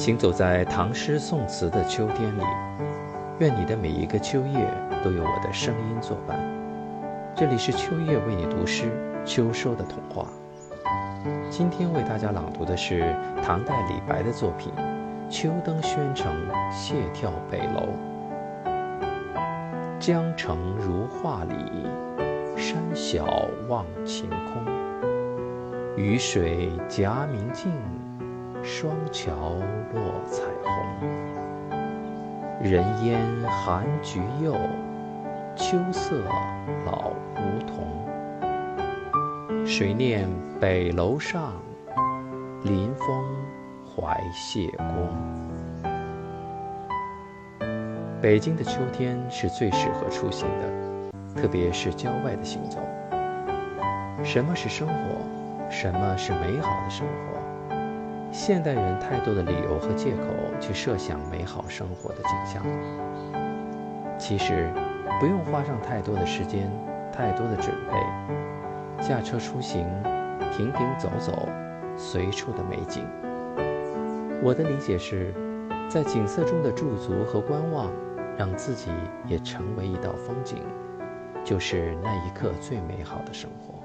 行走在唐诗宋词的秋天里，愿你的每一个秋夜都有我的声音作伴。这里是秋夜为你读诗，秋收的童话。今天为大家朗读的是唐代李白的作品《秋登宣城谢眺北楼》。江城如画里，山小望晴空。雨水夹明镜。双桥落彩虹，人烟含菊柚，秋色老梧桐。谁念北楼上，临风怀谢公？北京的秋天是最适合出行的，特别是郊外的行走。什么是生活？什么是美好的生活？现代人太多的理由和借口去设想美好生活的景象，其实不用花上太多的时间、太多的准备，驾车出行，停停走走，随处的美景。我的理解是，在景色中的驻足和观望，让自己也成为一道风景，就是那一刻最美好的生活。